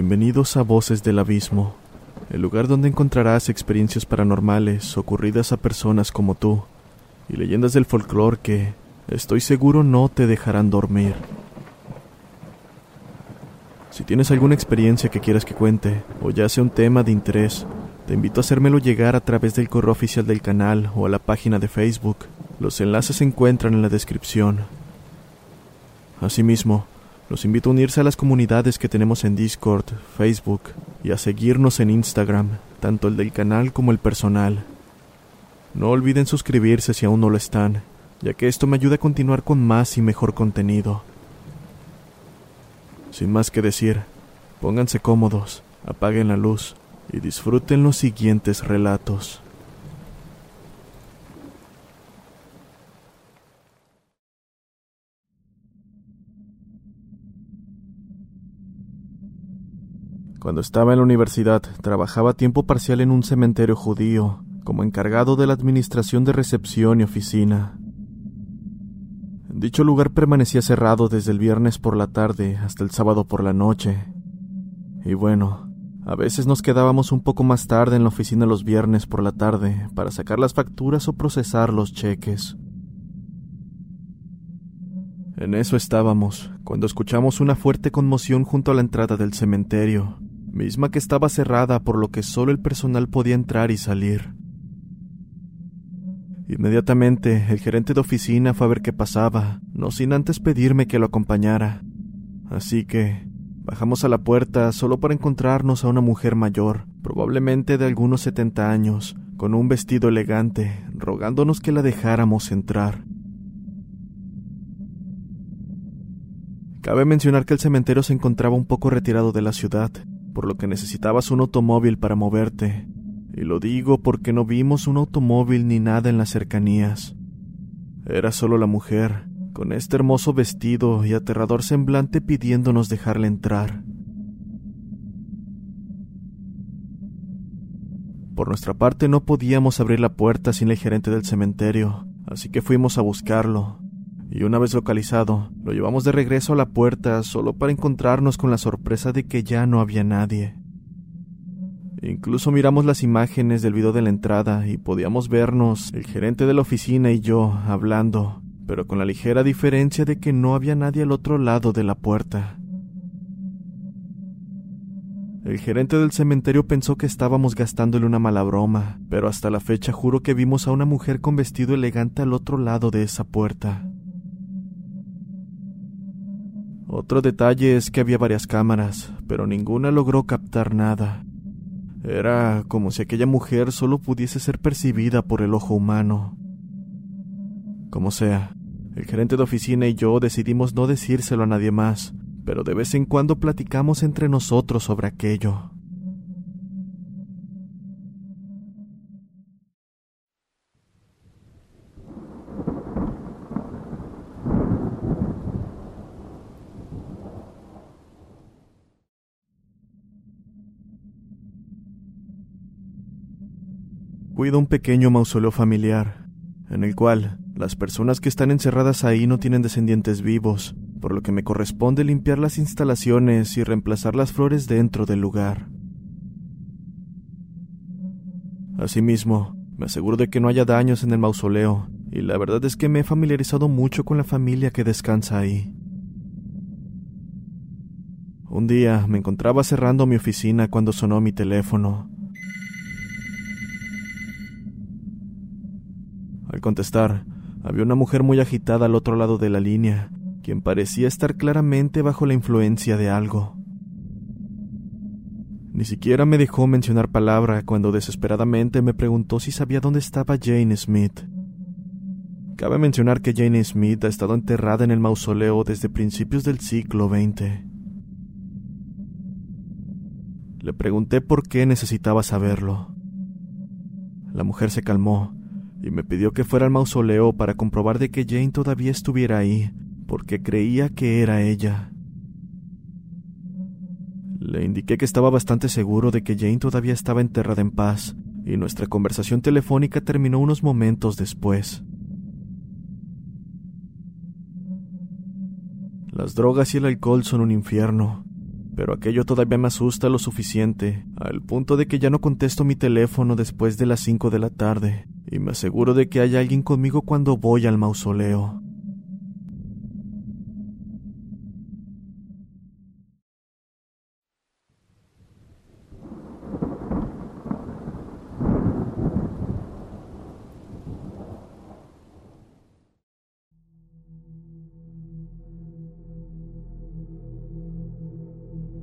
Bienvenidos a Voces del Abismo, el lugar donde encontrarás experiencias paranormales ocurridas a personas como tú y leyendas del folclore que, estoy seguro, no te dejarán dormir. Si tienes alguna experiencia que quieras que cuente, o ya sea un tema de interés, te invito a hacérmelo llegar a través del correo oficial del canal o a la página de Facebook. Los enlaces se encuentran en la descripción. Asimismo, los invito a unirse a las comunidades que tenemos en Discord, Facebook y a seguirnos en Instagram, tanto el del canal como el personal. No olviden suscribirse si aún no lo están, ya que esto me ayuda a continuar con más y mejor contenido. Sin más que decir, pónganse cómodos, apaguen la luz y disfruten los siguientes relatos. Cuando estaba en la universidad, trabajaba a tiempo parcial en un cementerio judío, como encargado de la administración de recepción y oficina. Dicho lugar permanecía cerrado desde el viernes por la tarde hasta el sábado por la noche. Y bueno, a veces nos quedábamos un poco más tarde en la oficina los viernes por la tarde para sacar las facturas o procesar los cheques. En eso estábamos, cuando escuchamos una fuerte conmoción junto a la entrada del cementerio, misma que estaba cerrada por lo que solo el personal podía entrar y salir. Inmediatamente el gerente de oficina fue a ver qué pasaba, no sin antes pedirme que lo acompañara. Así que bajamos a la puerta solo para encontrarnos a una mujer mayor, probablemente de algunos setenta años, con un vestido elegante, rogándonos que la dejáramos entrar. Cabe mencionar que el cementerio se encontraba un poco retirado de la ciudad, por lo que necesitabas un automóvil para moverte, y lo digo porque no vimos un automóvil ni nada en las cercanías. Era solo la mujer, con este hermoso vestido y aterrador semblante pidiéndonos dejarla entrar. Por nuestra parte no podíamos abrir la puerta sin el gerente del cementerio, así que fuimos a buscarlo. Y una vez localizado, lo llevamos de regreso a la puerta solo para encontrarnos con la sorpresa de que ya no había nadie. Incluso miramos las imágenes del video de la entrada y podíamos vernos, el gerente de la oficina y yo, hablando, pero con la ligera diferencia de que no había nadie al otro lado de la puerta. El gerente del cementerio pensó que estábamos gastándole una mala broma, pero hasta la fecha juro que vimos a una mujer con vestido elegante al otro lado de esa puerta. Otro detalle es que había varias cámaras, pero ninguna logró captar nada. Era como si aquella mujer solo pudiese ser percibida por el ojo humano. Como sea, el gerente de oficina y yo decidimos no decírselo a nadie más, pero de vez en cuando platicamos entre nosotros sobre aquello. Cuido un pequeño mausoleo familiar, en el cual las personas que están encerradas ahí no tienen descendientes vivos, por lo que me corresponde limpiar las instalaciones y reemplazar las flores dentro del lugar. Asimismo, me aseguro de que no haya daños en el mausoleo, y la verdad es que me he familiarizado mucho con la familia que descansa ahí. Un día me encontraba cerrando mi oficina cuando sonó mi teléfono. Contestar, había una mujer muy agitada al otro lado de la línea, quien parecía estar claramente bajo la influencia de algo. Ni siquiera me dejó mencionar palabra cuando desesperadamente me preguntó si sabía dónde estaba Jane Smith. Cabe mencionar que Jane Smith ha estado enterrada en el mausoleo desde principios del siglo XX. Le pregunté por qué necesitaba saberlo. La mujer se calmó y me pidió que fuera al mausoleo para comprobar de que Jane todavía estuviera ahí, porque creía que era ella. Le indiqué que estaba bastante seguro de que Jane todavía estaba enterrada en paz, y nuestra conversación telefónica terminó unos momentos después. Las drogas y el alcohol son un infierno, pero aquello todavía me asusta lo suficiente, al punto de que ya no contesto mi teléfono después de las 5 de la tarde, y me aseguro de que hay alguien conmigo cuando voy al mausoleo.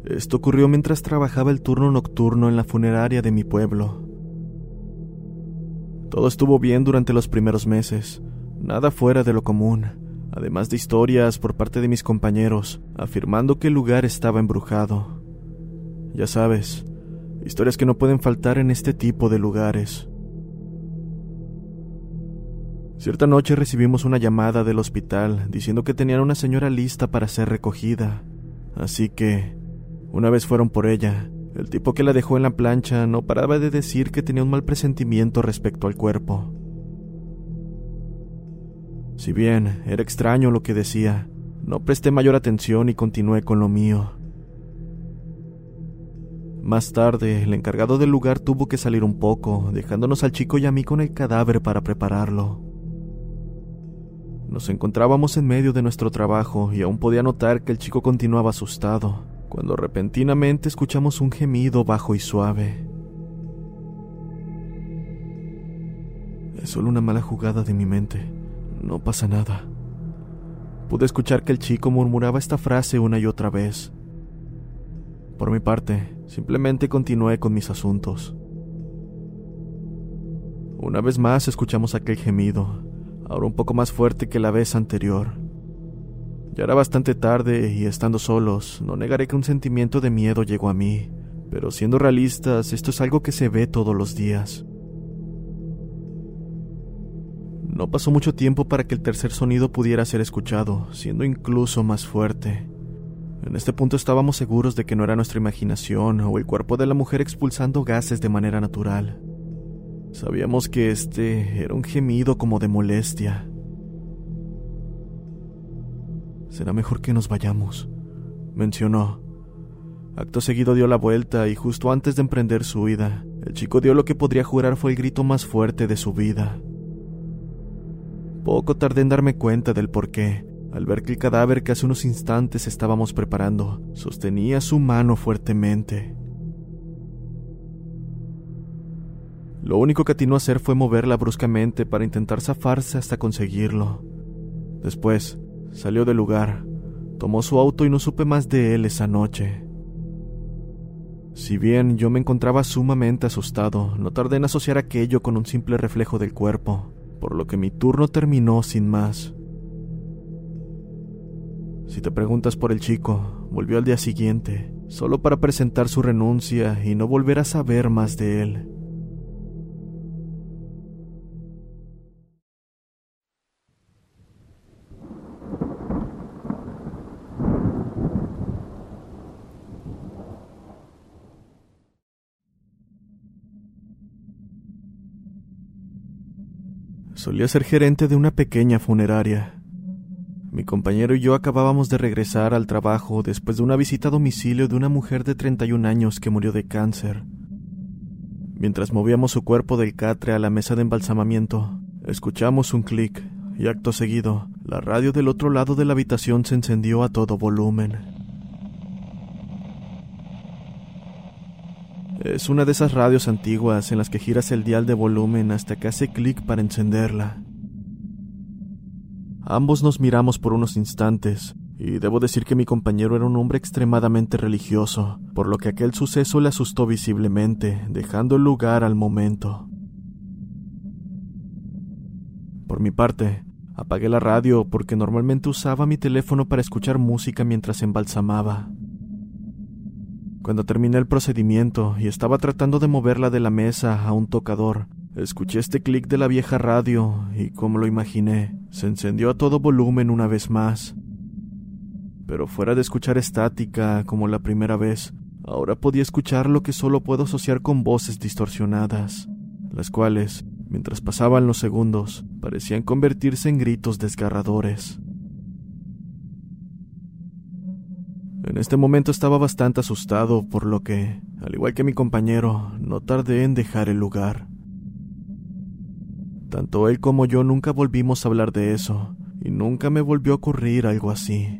Esto ocurrió mientras trabajaba el turno nocturno en la funeraria de mi pueblo. Todo estuvo bien durante los primeros meses, nada fuera de lo común, además de historias por parte de mis compañeros, afirmando que el lugar estaba embrujado. Ya sabes, historias que no pueden faltar en este tipo de lugares. Cierta noche recibimos una llamada del hospital diciendo que tenían una señora lista para ser recogida, así que una vez fueron por ella, el tipo que la dejó en la plancha no paraba de decir que tenía un mal presentimiento respecto al cuerpo. Si bien era extraño lo que decía, no presté mayor atención y continué con lo mío. Más tarde, el encargado del lugar tuvo que salir un poco, dejándonos al chico y a mí con el cadáver para prepararlo. Nos encontrábamos en medio de nuestro trabajo y aún podía notar que el chico continuaba asustado cuando repentinamente escuchamos un gemido bajo y suave. Es solo una mala jugada de mi mente. No pasa nada. Pude escuchar que el chico murmuraba esta frase una y otra vez. Por mi parte, simplemente continué con mis asuntos. Una vez más escuchamos aquel gemido, ahora un poco más fuerte que la vez anterior. Ya era bastante tarde y estando solos, no negaré que un sentimiento de miedo llegó a mí, pero siendo realistas, esto es algo que se ve todos los días. No pasó mucho tiempo para que el tercer sonido pudiera ser escuchado, siendo incluso más fuerte. En este punto estábamos seguros de que no era nuestra imaginación o el cuerpo de la mujer expulsando gases de manera natural. Sabíamos que este era un gemido como de molestia, Será mejor que nos vayamos, mencionó. Acto seguido dio la vuelta y justo antes de emprender su huida, el chico dio lo que podría jurar fue el grito más fuerte de su vida. Poco tardé en darme cuenta del porqué, al ver que el cadáver que hace unos instantes estábamos preparando sostenía su mano fuertemente. Lo único que atinó a hacer fue moverla bruscamente para intentar zafarse hasta conseguirlo. Después, Salió del lugar, tomó su auto y no supe más de él esa noche. Si bien yo me encontraba sumamente asustado, no tardé en asociar aquello con un simple reflejo del cuerpo, por lo que mi turno terminó sin más. Si te preguntas por el chico, volvió al día siguiente, solo para presentar su renuncia y no volver a saber más de él. Solía ser gerente de una pequeña funeraria. Mi compañero y yo acabábamos de regresar al trabajo después de una visita a domicilio de una mujer de 31 años que murió de cáncer. Mientras movíamos su cuerpo del catre a la mesa de embalsamamiento, escuchamos un clic y acto seguido, la radio del otro lado de la habitación se encendió a todo volumen. Es una de esas radios antiguas en las que giras el dial de volumen hasta que hace clic para encenderla. Ambos nos miramos por unos instantes, y debo decir que mi compañero era un hombre extremadamente religioso, por lo que aquel suceso le asustó visiblemente, dejando lugar al momento. Por mi parte, Apagué la radio porque normalmente usaba mi teléfono para escuchar música mientras embalsamaba. Cuando terminé el procedimiento y estaba tratando de moverla de la mesa a un tocador, escuché este clic de la vieja radio y, como lo imaginé, se encendió a todo volumen una vez más. Pero fuera de escuchar estática como la primera vez, ahora podía escuchar lo que solo puedo asociar con voces distorsionadas, las cuales, mientras pasaban los segundos, parecían convertirse en gritos desgarradores. En este momento estaba bastante asustado, por lo que, al igual que mi compañero, no tardé en dejar el lugar. Tanto él como yo nunca volvimos a hablar de eso, y nunca me volvió a ocurrir algo así.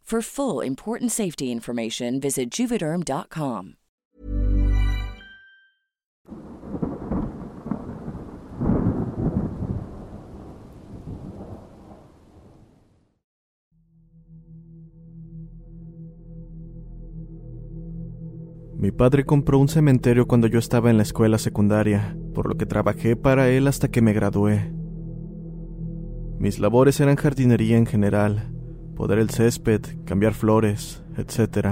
For full important safety information, visit juvederm.com. Mi padre compró un cementerio cuando yo estaba en la escuela secundaria, por lo que trabajé para él hasta que me gradué. Mis labores eran jardinería en general, podar el césped, cambiar flores, etc.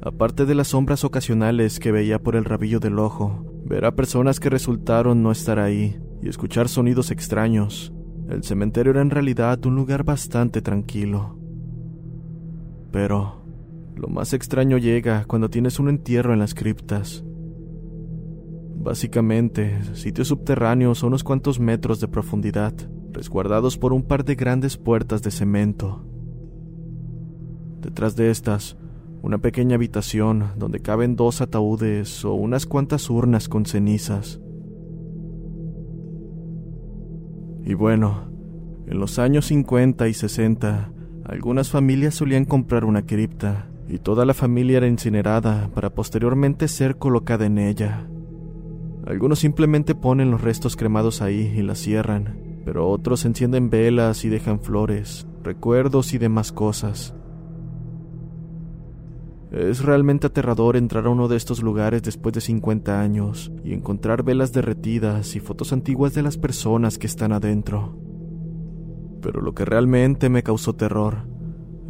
Aparte de las sombras ocasionales que veía por el rabillo del ojo, ver a personas que resultaron no estar ahí y escuchar sonidos extraños, el cementerio era en realidad un lugar bastante tranquilo. Pero lo más extraño llega cuando tienes un entierro en las criptas. Básicamente, sitios subterráneos a unos cuantos metros de profundidad, resguardados por un par de grandes puertas de cemento. Detrás de estas, una pequeña habitación donde caben dos ataúdes o unas cuantas urnas con cenizas. Y bueno, en los años 50 y 60, algunas familias solían comprar una cripta y toda la familia era incinerada para posteriormente ser colocada en ella. Algunos simplemente ponen los restos cremados ahí y la cierran, pero otros encienden velas y dejan flores, recuerdos y demás cosas. Es realmente aterrador entrar a uno de estos lugares después de 50 años y encontrar velas derretidas y fotos antiguas de las personas que están adentro. Pero lo que realmente me causó terror,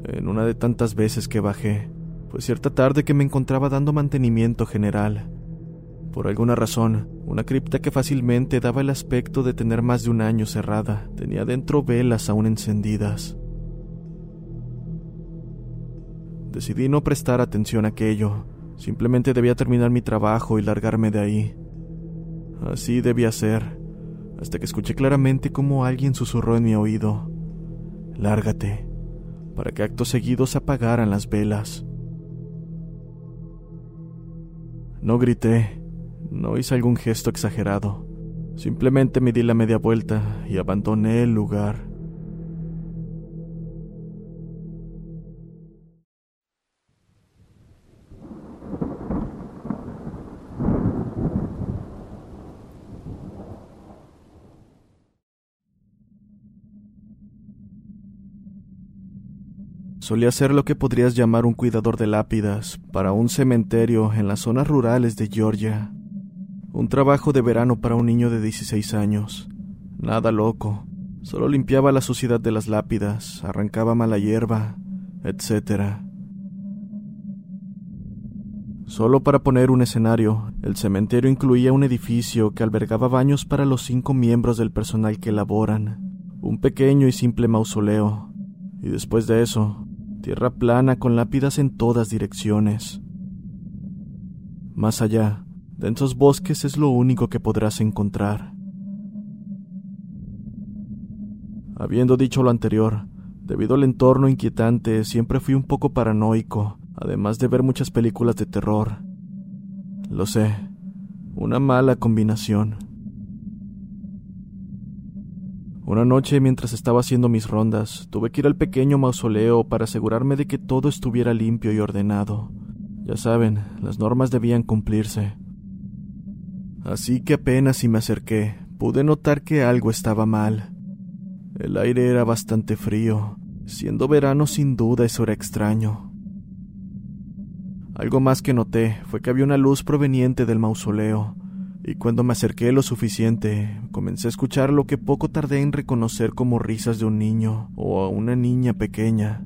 en una de tantas veces que bajé, fue cierta tarde que me encontraba dando mantenimiento general. Por alguna razón, una cripta que fácilmente daba el aspecto de tener más de un año cerrada tenía dentro velas aún encendidas. Decidí no prestar atención a aquello, simplemente debía terminar mi trabajo y largarme de ahí. Así debía ser, hasta que escuché claramente cómo alguien susurró en mi oído, Lárgate, para que actos seguidos apagaran las velas. No grité, no hice algún gesto exagerado. Simplemente me di la media vuelta y abandoné el lugar. Solía ser lo que podrías llamar un cuidador de lápidas para un cementerio en las zonas rurales de Georgia. Un trabajo de verano para un niño de 16 años. Nada loco. Solo limpiaba la suciedad de las lápidas, arrancaba mala hierba, etc. Solo para poner un escenario, el cementerio incluía un edificio que albergaba baños para los cinco miembros del personal que laboran, un pequeño y simple mausoleo, y después de eso, tierra plana con lápidas en todas direcciones. Más allá, densos bosques es lo único que podrás encontrar. Habiendo dicho lo anterior, debido al entorno inquietante, siempre fui un poco paranoico, además de ver muchas películas de terror. Lo sé, una mala combinación. Una noche, mientras estaba haciendo mis rondas, tuve que ir al pequeño mausoleo para asegurarme de que todo estuviera limpio y ordenado. Ya saben, las normas debían cumplirse. Así que apenas si me acerqué, pude notar que algo estaba mal. El aire era bastante frío. Siendo verano sin duda eso era extraño. Algo más que noté fue que había una luz proveniente del mausoleo, y cuando me acerqué lo suficiente, comencé a escuchar lo que poco tardé en reconocer como risas de un niño o a una niña pequeña.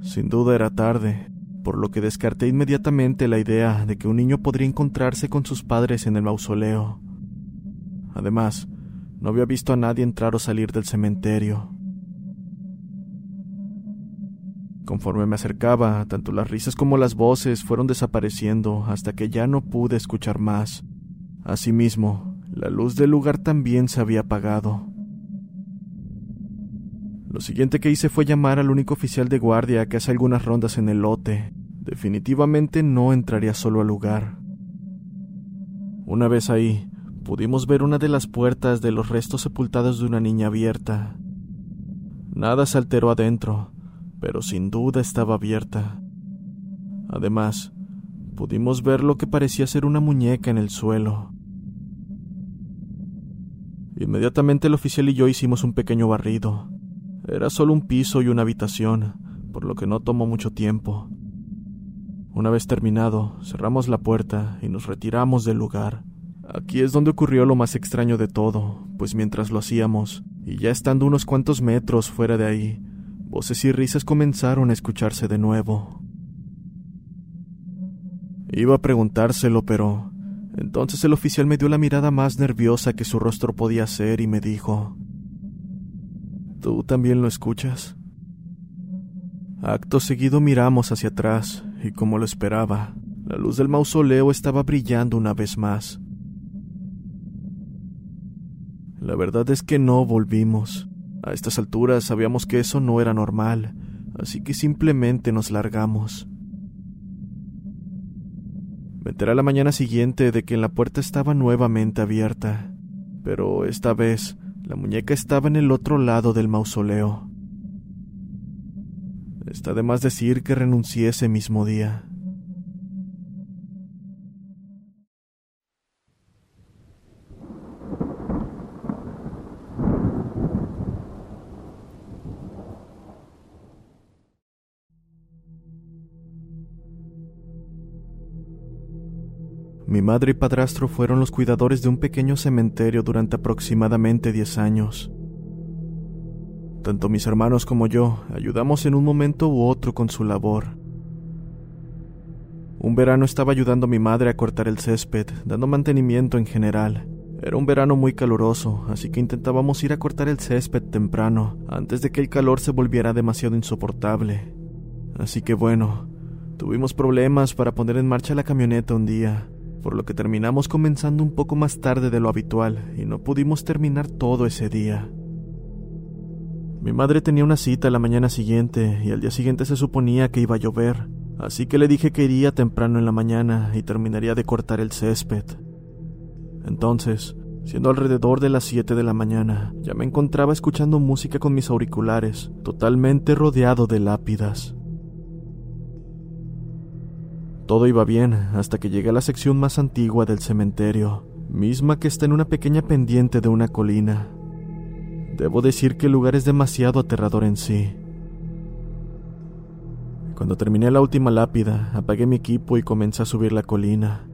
Sin duda era tarde, por lo que descarté inmediatamente la idea de que un niño podría encontrarse con sus padres en el mausoleo. Además, no había visto a nadie entrar o salir del cementerio. Conforme me acercaba, tanto las risas como las voces fueron desapareciendo hasta que ya no pude escuchar más. Asimismo, la luz del lugar también se había apagado. Lo siguiente que hice fue llamar al único oficial de guardia que hace algunas rondas en el lote. Definitivamente no entraría solo al lugar. Una vez ahí, pudimos ver una de las puertas de los restos sepultados de una niña abierta. Nada se alteró adentro, pero sin duda estaba abierta. Además, pudimos ver lo que parecía ser una muñeca en el suelo. Inmediatamente el oficial y yo hicimos un pequeño barrido. Era solo un piso y una habitación, por lo que no tomó mucho tiempo. Una vez terminado, cerramos la puerta y nos retiramos del lugar. Aquí es donde ocurrió lo más extraño de todo, pues mientras lo hacíamos, y ya estando unos cuantos metros fuera de ahí, voces y risas comenzaron a escucharse de nuevo. Iba a preguntárselo, pero entonces el oficial me dio la mirada más nerviosa que su rostro podía hacer y me dijo, ¿Tú también lo escuchas? Acto seguido miramos hacia atrás, y como lo esperaba, la luz del mausoleo estaba brillando una vez más. La verdad es que no volvimos. A estas alturas sabíamos que eso no era normal, así que simplemente nos largamos. Me enteré la mañana siguiente de que la puerta estaba nuevamente abierta, pero esta vez la muñeca estaba en el otro lado del mausoleo. Está de más decir que renuncié ese mismo día. Mi madre y padrastro fueron los cuidadores de un pequeño cementerio durante aproximadamente 10 años. Tanto mis hermanos como yo ayudamos en un momento u otro con su labor. Un verano estaba ayudando a mi madre a cortar el césped, dando mantenimiento en general. Era un verano muy caluroso, así que intentábamos ir a cortar el césped temprano, antes de que el calor se volviera demasiado insoportable. Así que bueno, tuvimos problemas para poner en marcha la camioneta un día, por lo que terminamos comenzando un poco más tarde de lo habitual y no pudimos terminar todo ese día. Mi madre tenía una cita la mañana siguiente y al día siguiente se suponía que iba a llover, así que le dije que iría temprano en la mañana y terminaría de cortar el césped. Entonces, siendo alrededor de las 7 de la mañana, ya me encontraba escuchando música con mis auriculares, totalmente rodeado de lápidas. Todo iba bien hasta que llegué a la sección más antigua del cementerio, misma que está en una pequeña pendiente de una colina. Debo decir que el lugar es demasiado aterrador en sí. Cuando terminé la última lápida, apagué mi equipo y comencé a subir la colina.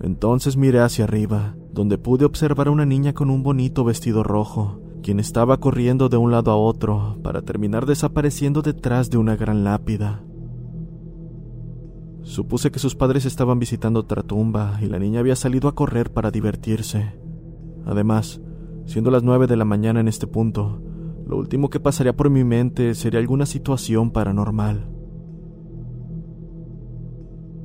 Entonces miré hacia arriba, donde pude observar a una niña con un bonito vestido rojo, quien estaba corriendo de un lado a otro para terminar desapareciendo detrás de una gran lápida. Supuse que sus padres estaban visitando otra tumba y la niña había salido a correr para divertirse. Además, siendo las nueve de la mañana en este punto, lo último que pasaría por mi mente sería alguna situación paranormal.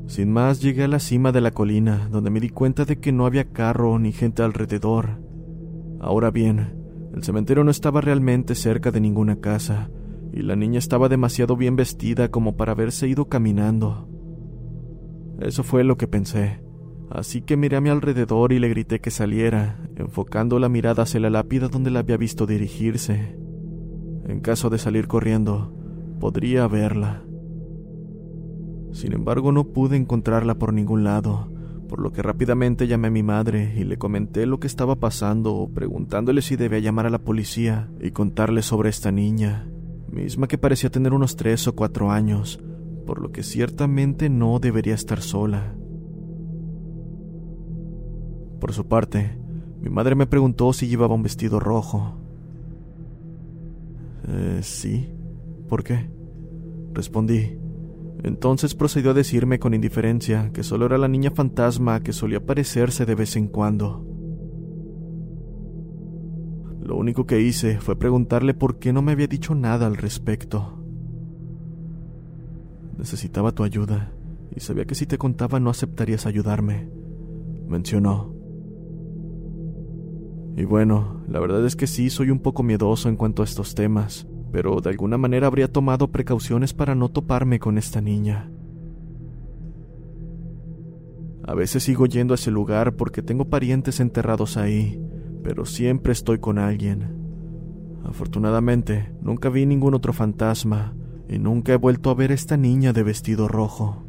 Sin más, llegué a la cima de la colina, donde me di cuenta de que no había carro ni gente alrededor. Ahora bien, el cementerio no estaba realmente cerca de ninguna casa, y la niña estaba demasiado bien vestida como para haberse ido caminando. Eso fue lo que pensé, así que miré a mi alrededor y le grité que saliera, enfocando la mirada hacia la lápida donde la había visto dirigirse. En caso de salir corriendo, podría verla. Sin embargo, no pude encontrarla por ningún lado, por lo que rápidamente llamé a mi madre y le comenté lo que estaba pasando, preguntándole si debía llamar a la policía y contarle sobre esta niña, misma que parecía tener unos tres o cuatro años, por lo que ciertamente no debería estar sola. Por su parte, mi madre me preguntó si llevaba un vestido rojo. Eh, sí. ¿Por qué? Respondí. Entonces procedió a decirme con indiferencia que solo era la niña fantasma que solía aparecerse de vez en cuando. Lo único que hice fue preguntarle por qué no me había dicho nada al respecto. Necesitaba tu ayuda y sabía que si te contaba no aceptarías ayudarme, mencionó. Y bueno, la verdad es que sí soy un poco miedoso en cuanto a estos temas, pero de alguna manera habría tomado precauciones para no toparme con esta niña. A veces sigo yendo a ese lugar porque tengo parientes enterrados ahí, pero siempre estoy con alguien. Afortunadamente, nunca vi ningún otro fantasma y nunca he vuelto a ver a esta niña de vestido rojo.